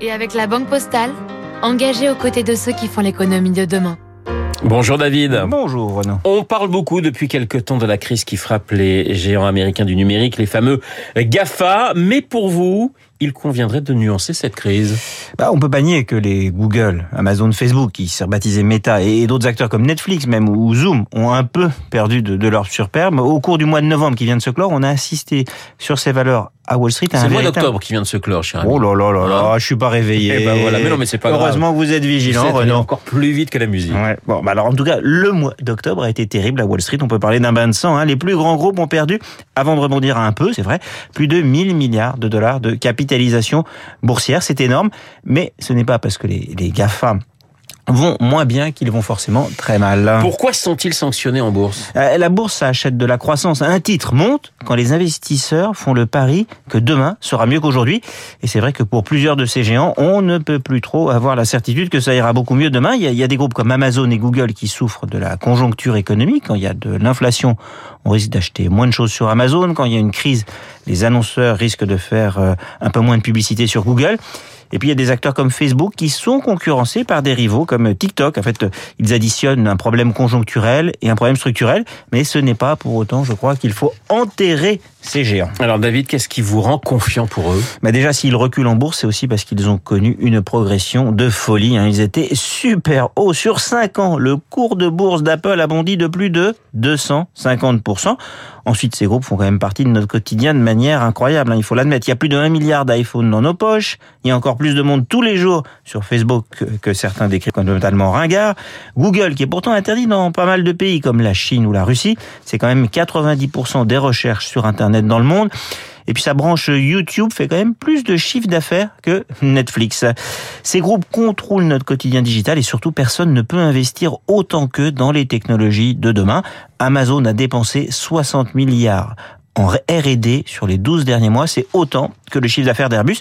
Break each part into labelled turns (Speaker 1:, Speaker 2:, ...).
Speaker 1: Et avec la Banque Postale, engagée aux côtés de ceux qui font l'économie de demain.
Speaker 2: Bonjour David.
Speaker 3: Bonjour Renaud.
Speaker 2: On parle beaucoup depuis quelque temps de la crise qui frappe les géants américains du numérique, les fameux GAFA. Mais pour vous, il conviendrait de nuancer cette crise.
Speaker 3: Bah, on peut pas nier que les Google, Amazon, Facebook, qui s'est rebaptisé Meta, et d'autres acteurs comme Netflix même ou Zoom ont un peu perdu de, de leur superbe. Au cours du mois de novembre qui vient de se clore, on a assisté sur ces valeurs à Wall Street.
Speaker 2: C'est le mois d'octobre qui vient de se clore, cher ami.
Speaker 3: Oh là là là là, je suis pas réveillé.
Speaker 2: Eh ben voilà, mais non, mais c'est pas grave.
Speaker 3: Heureusement que vous êtes vigilant, Renaud.
Speaker 2: encore plus vite que la musique.
Speaker 3: Ouais. Bon, bah alors en tout cas, le mois d'octobre a été terrible à Wall Street. On peut parler d'un bain de sang. Hein. Les plus grands groupes ont perdu, avant de rebondir un peu, c'est vrai, plus de 1000 milliards de dollars de capitalisation boursière. C'est énorme, mais ce n'est pas parce que les, les GAFA vont moins bien qu'ils vont forcément très mal.
Speaker 2: Pourquoi sont-ils sanctionnés en bourse?
Speaker 3: Euh, La bourse, ça achète de la croissance. Un titre monte quand les investisseurs font le pari que demain sera mieux qu'aujourd'hui. Et c'est vrai que pour plusieurs de ces géants, on ne peut plus trop avoir la certitude que ça ira beaucoup mieux demain. Il y a des groupes comme Amazon et Google qui souffrent de la conjoncture économique. Quand il y a de l'inflation, on risque d'acheter moins de choses sur Amazon. Quand il y a une crise, les annonceurs risquent de faire euh, un peu moins de publicité sur Google. Et puis il y a des acteurs comme Facebook qui sont concurrencés par des rivaux comme TikTok. En fait, ils additionnent un problème conjoncturel et un problème structurel, mais ce n'est pas pour autant, je crois, qu'il faut enterrer ces géants.
Speaker 2: Alors David, qu'est-ce qui vous rend confiant pour eux?
Speaker 3: Bah déjà, s'ils reculent en bourse, c'est aussi parce qu'ils ont connu une progression de folie. hein. Ils étaient super hauts. Sur 5 ans, le cours de bourse d'Apple a bondi de plus de 250%. Ensuite, ces groupes font quand même partie de notre quotidien de manière incroyable. hein. Il faut l'admettre. Il y a plus de 1 milliard d'iPhone dans nos poches. Il y a encore plus de monde tous les jours sur Facebook que, que certains décrivent comme totalement ringard. Google, qui est pourtant interdit dans pas mal de pays comme la Chine ou la Russie, c'est quand même 90% des recherches sur Internet dans le monde. Et puis sa branche YouTube fait quand même plus de chiffre d'affaires que Netflix. Ces groupes contrôlent notre quotidien digital et surtout personne ne peut investir autant qu'eux dans les technologies de demain. Amazon a dépensé 60 milliards en R&D sur les 12 derniers mois, c'est autant que le chiffre d'affaires d'Airbus.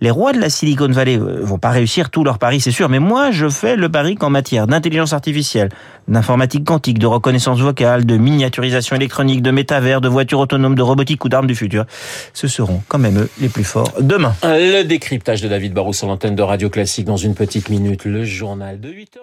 Speaker 3: Les rois de la Silicon Valley euh, vont pas réussir tous leurs paris, c'est sûr, mais moi je fais le pari qu'en matière d'intelligence artificielle, d'informatique quantique, de reconnaissance vocale, de miniaturisation électronique, de métavers, de voitures autonomes, de robotique ou d'armes du futur, ce seront quand même eux les plus forts demain.
Speaker 2: Le décryptage de David Barrou sur l'antenne de Radio Classique dans une petite minute, le journal de 8h.